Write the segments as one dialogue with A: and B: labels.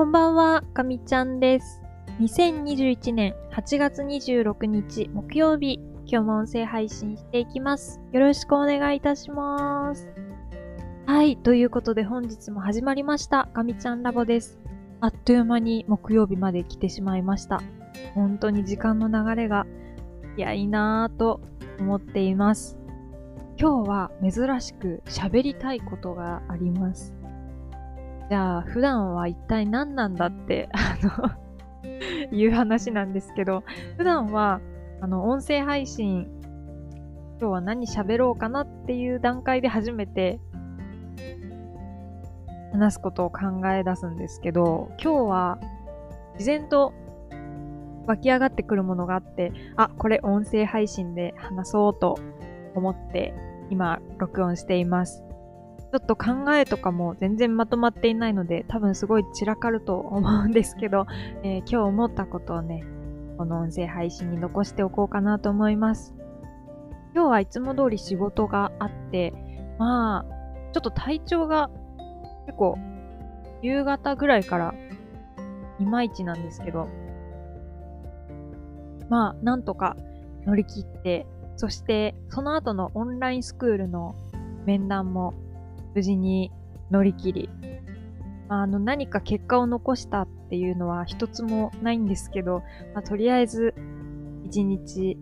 A: こんばんは、かみちゃんです。2021年8月26日木曜日、今日も音声配信していきます。よろしくお願いいたします。はい、ということで本日も始まりました、かみちゃんラボです。あっという間に木曜日まで来てしまいました。本当に時間の流れが早いなぁと思っています。今日は珍しく喋りたいことがあります。じゃあ、普段は一体何なんだって、あの、いう話なんですけど、普段は、あの、音声配信、今日は何喋ろうかなっていう段階で初めて、話すことを考え出すんですけど、今日は、自然と湧き上がってくるものがあって、あ、これ音声配信で話そうと思って、今、録音しています。ちょっと考えとかも全然まとまっていないので、多分すごい散らかると思うんですけど、えー今日思ったことをね、この音声配信に残しておこうかなと思います。今日はいつも通り仕事があって、まあ、ちょっと体調が結構夕方ぐらいからいまいちなんですけど、まあ、なんとか乗り切って、そしてその後のオンラインスクールの面談も無事に乗り切り、あの何か結果を残したっていうのは一つもないんですけど、まあ、とりあえず一日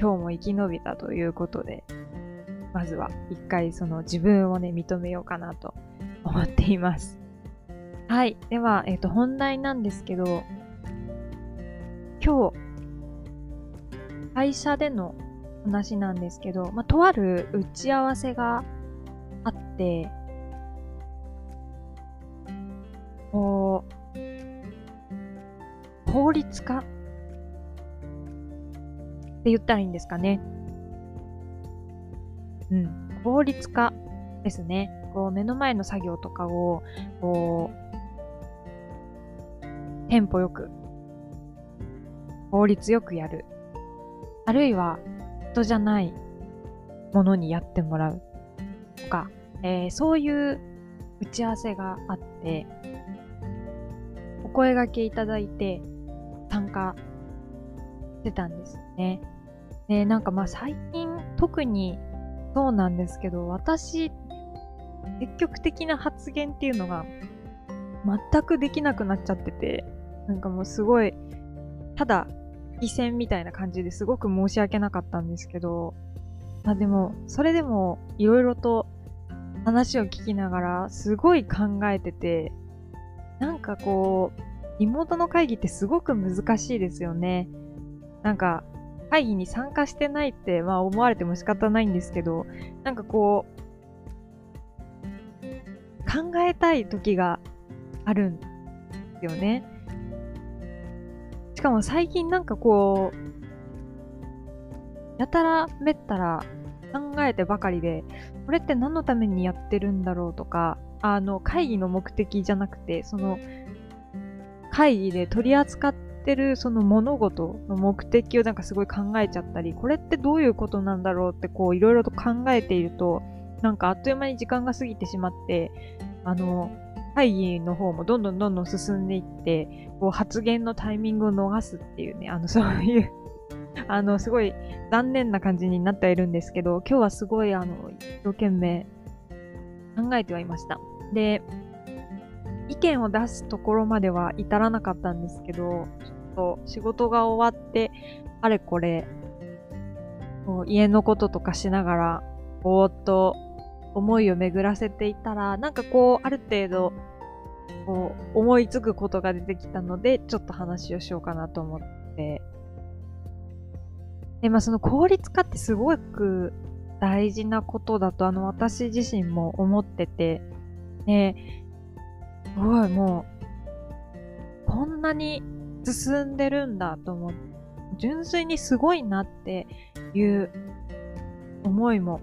A: 今日も生き延びたということで、まずは一回その自分をね、認めようかなと思っています。はい。では、えっ、と、本題なんですけど、今日、会社での話なんですけど、まあ、とある打ち合わせがって、こう、法律家って言ったらいいんですかね。うん。法律家ですね。こう、目の前の作業とかを、こう、テンポよく、法律よくやる。あるいは、人じゃないものにやってもらう。とか、えーそういう打ち合わせがあって、お声掛けいただいて参加してたんですよね。で、なんかまあ最近特にそうなんですけど、私、積極的な発言っていうのが全くできなくなっちゃってて、なんかもうすごい、ただ、異戦みたいな感じですごく申し訳なかったんですけど、まあでも、それでもいろいろと話を聞きながらすごい考えてて、なんかこう、リモートの会議ってすごく難しいですよね。なんか、会議に参加してないって、まあ思われても仕方ないんですけど、なんかこう、考えたい時があるんですよね。しかも最近なんかこう、やたらめったら考えてばかりで、これって何のためにやってるんだろうとか、あの、会議の目的じゃなくて、その、会議で取り扱ってるその物事の目的をなんかすごい考えちゃったり、これってどういうことなんだろうってこういろいろと考えていると、なんかあっという間に時間が過ぎてしまって、あの、会議の方もどんどんどんどん進んでいって、こう発言のタイミングを逃すっていうね、あの、そういう、あの、すごい残念な感じになってはいるんですけど、今日はすごいあの、一生懸命考えてはいました。で、意見を出すところまでは至らなかったんですけど、ちょっと仕事が終わって、あれこれ、こう家のこととかしながら、ぼーっと思いを巡らせていたら、なんかこう、ある程度、こう、思いつくことが出てきたので、ちょっと話をしようかなと思って。で、まあその効率化ってすごく大事なことだと、あの、私自身も思ってて、で、すごいもう、こんなに進んでるんだと思って、純粋にすごいなっていう思いも、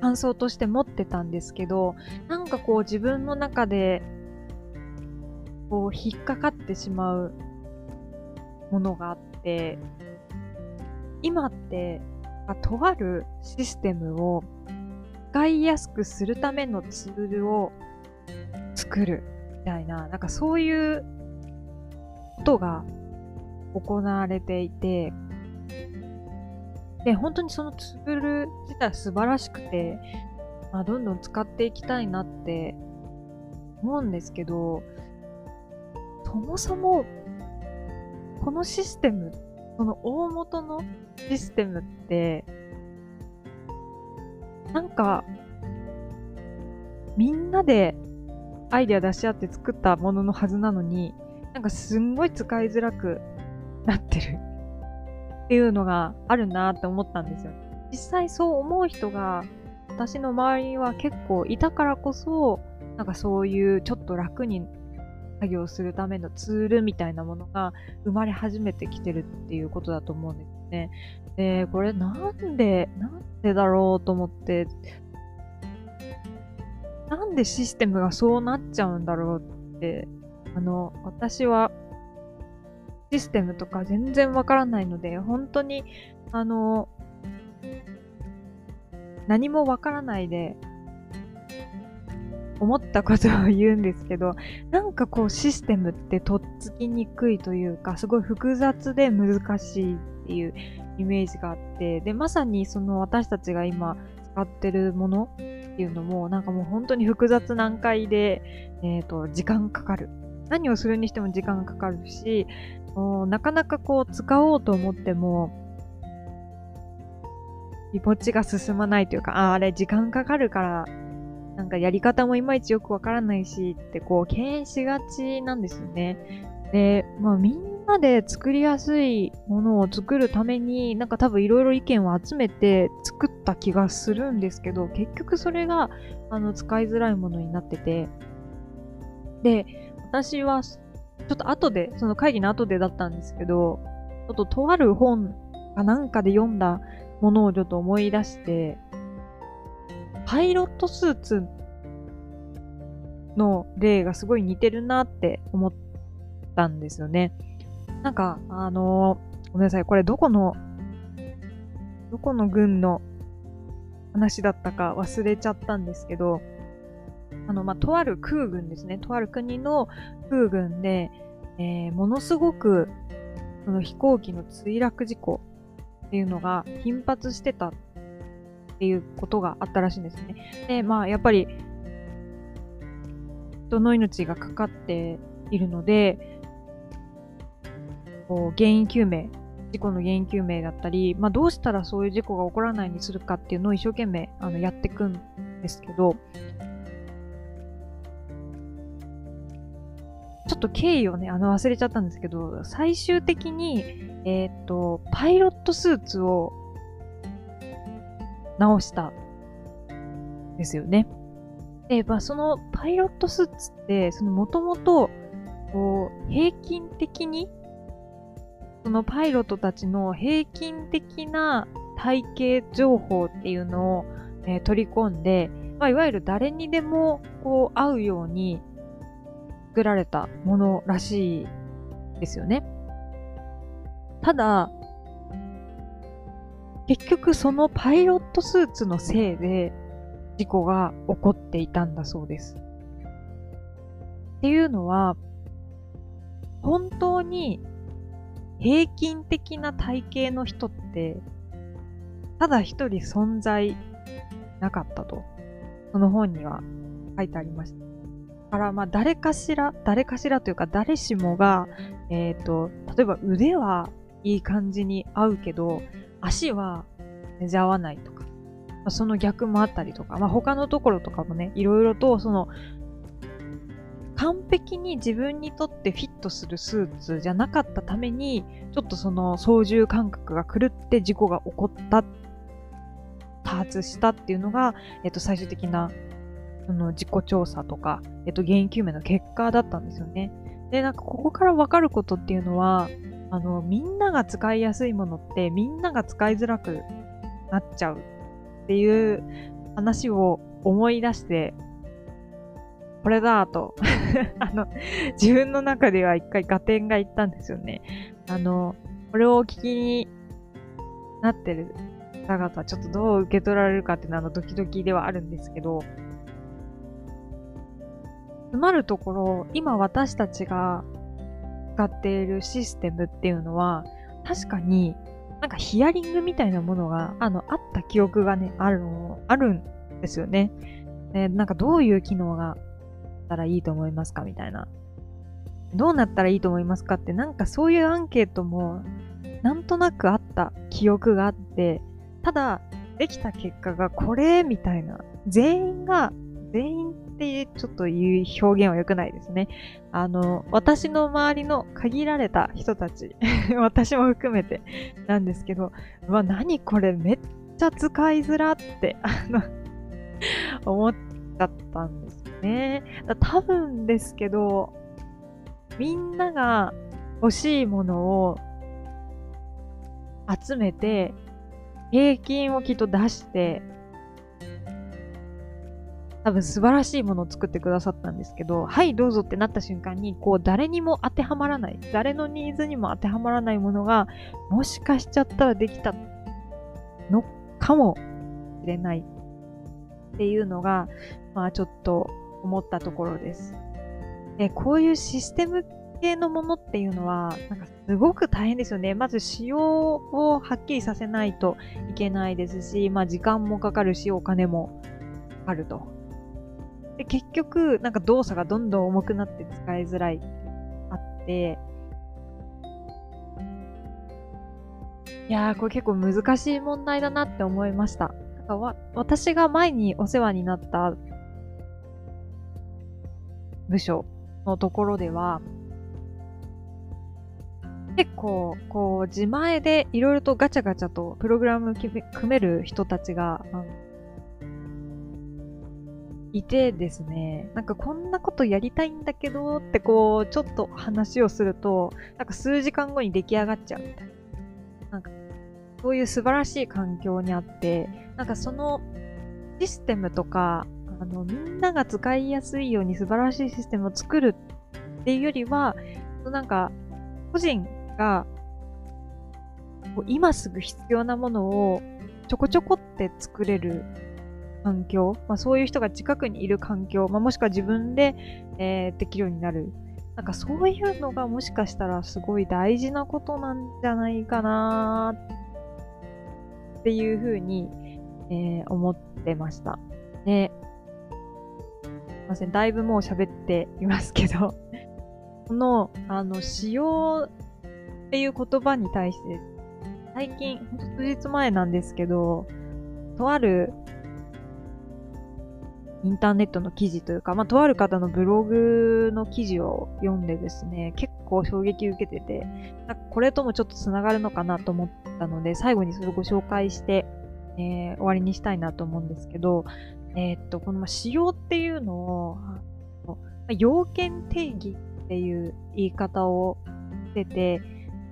A: 感想として持ってたんですけど、なんかこう自分の中で、こう引っかかってしまうものがあって、今って、あとあるシステムを使いやすくするためのツールを作るみたいな、なんかそういうことが行われていて、で、本当にそのツール自体素晴らしくて、まあ、どんどん使っていきたいなって思うんですけど、そもそも、このシステム、その大元のシステムって、なんか、みんなでアイデア出し合って作ったもののはずなのに、なんかすんごい使いづらくなってるっていうのがあるなって思ったんですよ。実際そう思う人が私の周りには結構いたからこそ、なんかそういうちょっと楽に作業するためのツールみたいなものが生まれ始めてきてるっていうことだと思うんですね。で、これなんで、なんでだろうと思って、なんでシステムがそうなっちゃうんだろうって、あの、私はシステムとか全然わからないので、本当に、あの、何もわからないで、思ったことを言うんですけど、なんかこうシステムってとっつきにくいというか、すごい複雑で難しいっていうイメージがあって、で、まさにその私たちが今使ってるものっていうのも、なんかもう本当に複雑難解で、えっ、ー、と、時間かかる。何をするにしても時間かかるし、なかなかこう使おうと思っても、気持ちが進まないというか、ああれ時間かかるから、なんかやり方もいまいちよくわからないしってこう敬遠しがちなんですよね。で、まあみんなで作りやすいものを作るために、なんか多分いろいろ意見を集めて作った気がするんですけど、結局それがあの使いづらいものになってて、で、私はちょっと後で、その会議の後でだったんですけど、ちょっととある本かなんかで読んだものをちょっと思い出して、パイロットスーツの例がすごい似てるなって思ったんですよね。なんか、あのー、ごめんなさい、これどこの、どこの軍の話だったか忘れちゃったんですけど、あの、まあ、とある空軍ですね。とある国の空軍で、えー、ものすごく、その飛行機の墜落事故っていうのが頻発してたていうことがあったらしいんですね。で、まあ、やっぱり、人の命がかかっているので、こう原因究明、事故の原因究明だったり、まあ、どうしたらそういう事故が起こらないようにするかっていうのを一生懸命あのやっていくんですけど、ちょっと経緯をね、あの忘れちゃったんですけど、最終的に、えっ、と、パイロットスーツを直したですよね。で、まあ、そのパイロットスーツって、そのもともと、こう、平均的に、そのパイロットたちの平均的な体型情報っていうのを、えー、取り込んで、まあ、いわゆる誰にでもこう合うように作られたものらしいですよね。ただ、結局そのパイロットスーツのせいで事故が起こっていたんだそうです。っていうのは、本当に平均的な体型の人って、ただ一人存在なかったと、その本には書いてありました。だから、まあ、誰かしら、誰かしらというか、誰しもが、えっ、ー、と、例えば腕はいい感じに合うけど、足は全然合わないとか、まあ、その逆もあったりとか、まあ、他のところとかもね、いろいろと、その、完璧に自分にとってフィットするスーツじゃなかったために、ちょっとその操縦感覚が狂って事故が起こった、多発したっていうのが、えっと、最終的なその自己調査とか、えっと、原因究明の結果だったんですよね。で、なんかここからわかることっていうのは、あの、みんなが使いやすいものってみんなが使いづらくなっちゃうっていう話を思い出して、これだと あの、自分の中では一回合点がいったんですよね。あの、これをお聞きになってる方々、ちょっとどう受け取られるかっていうのはあのドキドキではあるんですけど、つまるところ、今私たちが使っているシステムっていうのは、確かになんかヒアリングみたいなものが、あの、あった記憶がね、あるの、あるんですよね。で、なんかどういう機能があったらいいと思いますかみたいな。どうなったらいいと思いますかって、なんかそういうアンケートも、なんとなくあった記憶があって、ただ、できた結果がこれみたいな。全員が、全員ってちょっと言う表現は良くないですね。あの、私の周りの限られた人たち、私も含めてなんですけど、うわ、何これめっちゃ使いづらって、あの思っちゃったんですよね。多分ですけど、みんなが欲しいものを集めて、平均をきっと出して、多分素晴らしいものを作ってくださったんですけど、はいどうぞってなった瞬間に、こう誰にも当てはまらない、誰のニーズにも当てはまらないものが、もしかしちゃったらできたのかもしれないっていうのが、まあちょっと思ったところです。で、こういうシステム系のものっていうのは、なんかすごく大変ですよね。まず仕様をはっきりさせないといけないですし、まあ時間もかかるし、お金もかかると。で、結局、なんか動作がどんどん重くなって使いづらいあって、いやー、これ結構難しい問題だなって思いました。なんかわ私が前にお世話になった部署のところでは、結構、こう、自前でいろいろとガチャガチャとプログラム組める人たちが、いてですね、なんかこんなことやりたいんだけどってこう、ちょっと話をすると、なんか数時間後に出来上がっちゃうみたいな。なんか、そういう素晴らしい環境にあって、なんかそのシステムとか、あの、みんなが使いやすいように素晴らしいシステムを作るっていうよりは、なんか、個人が、今すぐ必要なものをちょこちょこって作れる環境、まあ、そういう人が近くにいる環境、まあ、もしくは自分で、えー、できるようになる。なんかそういうのがもしかしたらすごい大事なことなんじゃないかなっていうふうに、えー、思ってました。で、すいません、だいぶもう喋っていますけど この、あの、使用っていう言葉に対して、最近、ほんと数日前なんですけど、とあるインターネットの記事というか、まあ、とある方のブログの記事を読んでですね、結構衝撃受けてて、なんかこれともちょっと繋がるのかなと思ったので、最後にそれをご紹介して、えー、終わりにしたいなと思うんですけど、えー、っと、この、ま、仕様っていうのを、要件定義っていう言い方をしてて、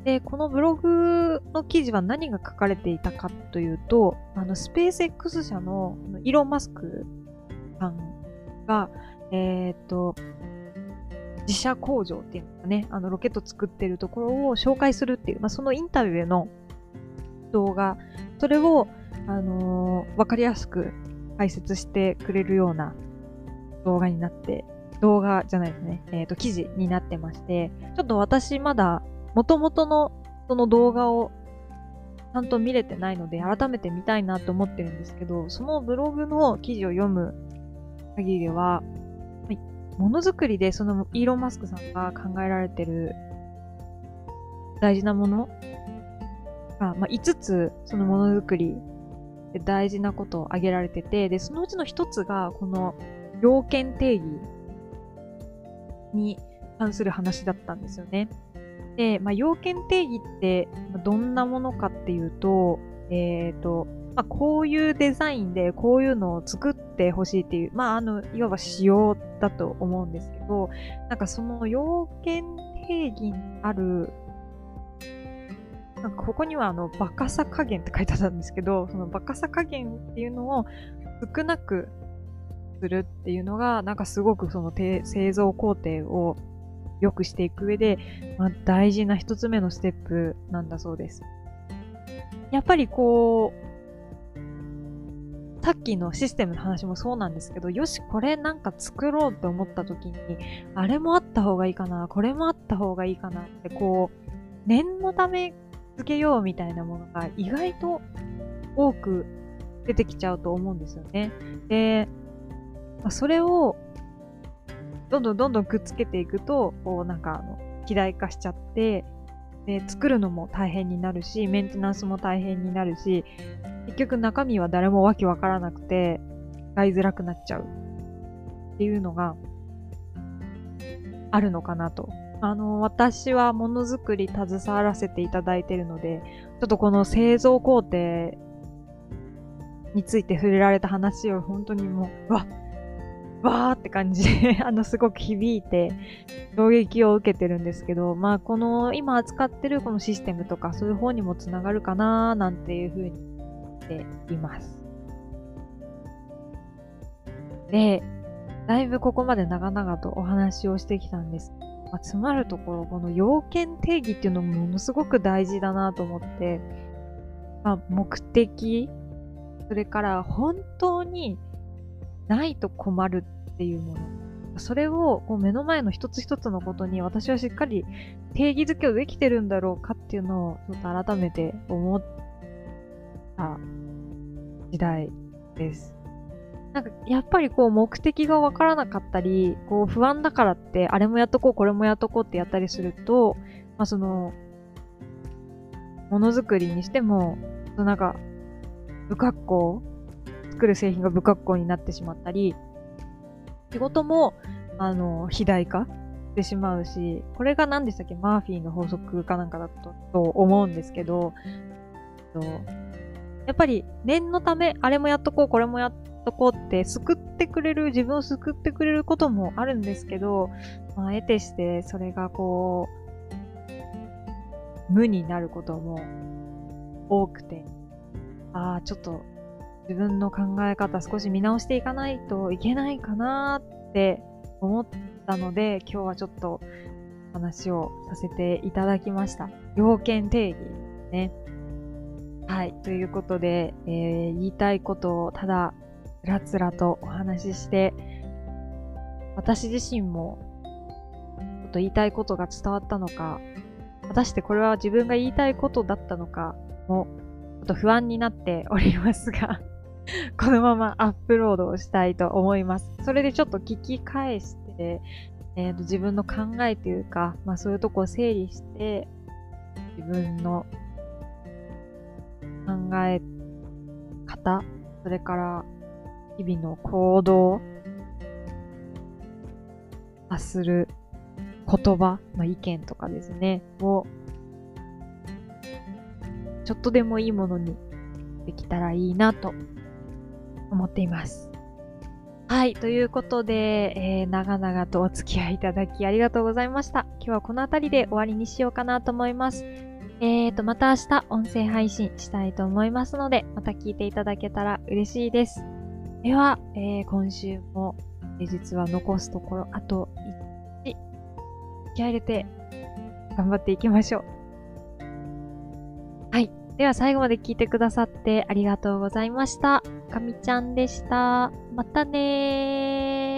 A: で、このブログの記事は何が書かれていたかというと、あの、スペース X 社のイーロン・マスクさんが、えっ、と、自社工場っていうのかね、あの、ロケット作ってるところを紹介するっていう、まあ、そのインタビューの動画、それを、あのー、わかりやすく解説してくれるような動画になって、動画じゃないですね、えっ、と、記事になってまして、ちょっと私まだ、元々のその動画をちゃんと見れてないので、改めて見たいなと思ってるんですけど、そのブログの記事を読む限りでは、ものづくりでそのイーロン・マスクさんが考えられてる大事なものが、まあ、5つそのものづくりで大事なことを挙げられてて、で、そのうちの1つがこの要件定義に関する話だったんですよね。で、まあ、要件定義ってどんなものかっていうと、えっ、ー、と、まあ、こういうデザインでこういうのを作ってほしいっていう、まあ、あの、いわば仕様だと思うんですけど、なんかその要件定義にある、なんかここにはあの、バカさ加減って書いてあったんですけど、そのバカさ加減っていうのを少なくするっていうのが、なんかすごくその製造工程を良くしていく上で、まあ、大事な一つ目のステップなんだそうです。やっぱりこう、さっきのシステムの話もそうなんですけど、よし、これなんか作ろうって思った時に、あれもあった方がいいかな、これもあった方がいいかなって、こう、念のためつけようみたいなものが意外と多く出てきちゃうと思うんですよね。で、まそれをどんどんどんどんくっつけていくと、こうなんかあの、肥大化しちゃって、で、作るのも大変になるし、メンテナンスも大変になるし、結局中身は誰もわけわからなくて、使いづらくなっちゃうっていうのがあるのかなと。あの、私はものづくり携わらせていただいてるので、ちょっとこの製造工程について触れられた話を本当にもう、わわーって感じで あの、すごく響いて、衝撃を受けてるんですけど、まあ、この、今扱ってるこのシステムとか、そういう方にもつながるかなーなんていうふうにています。で、だいぶここまで長々とお話をしてきたんです。まあ、つまるところ、この要件定義っていうのもものすごく大事だなと思って、まあ、目的、それから本当にないと困るっていうもの。それをこう目の前の一つ一つのことに私はしっかり定義づけをできてるんだろうかっていうのをちょっと改めて思った時代です。なんかやっぱりこう目的がわからなかったり、こう不安だからってあれもやっとこうこれもやっとこうってやったりすると、まあその、ものづくりにしても、なんか不格好作る製品が不格好になってしまったり、仕事も、あの、肥大化してしまうし、これが何でしたっけ？マーフィーの法則かなんかだと思うんですけど、やっぱり念のため、あれもやっとこう、これもやっとこうって救ってくれる、自分を救ってくれることもあるんですけど、まあ、得てしてそれがこう、無になることも多くて、ああ、ちょっと自分の考え方少し見直していかないといけないかなって思ったので、今日はちょっと話をさせていただきました。要件定義ね。はい。ということで、えー、言いたいことをただ、つらつらとお話しして、私自身も、ちょっと言いたいことが伝わったのか、果たしてこれは自分が言いたいことだったのかも、ちょっと不安になって おりますがこのままアップロードをしたいと思います。それでちょっと聞き返して、えーと、自分の考えというか、まあそういうとこを整理して、自分の考え方、それから日々の行動、発する言葉、まあ、意見とかですね、を、ちょっとでもいいものにできたらいいなと思っています。はい。ということで、えー、長々とお付き合いいただきありがとうございました。今日はこの辺りで終わりにしようかなと思います。えーと、また明日音声配信したいと思いますので、また聞いていただけたら嬉しいです。では、えー、今週も、えー、実は残すところあと1日、気合入れて頑張っていきましょう。はい。では最後まで聞いてくださってありがとうございました。かみちゃんでした。またねー。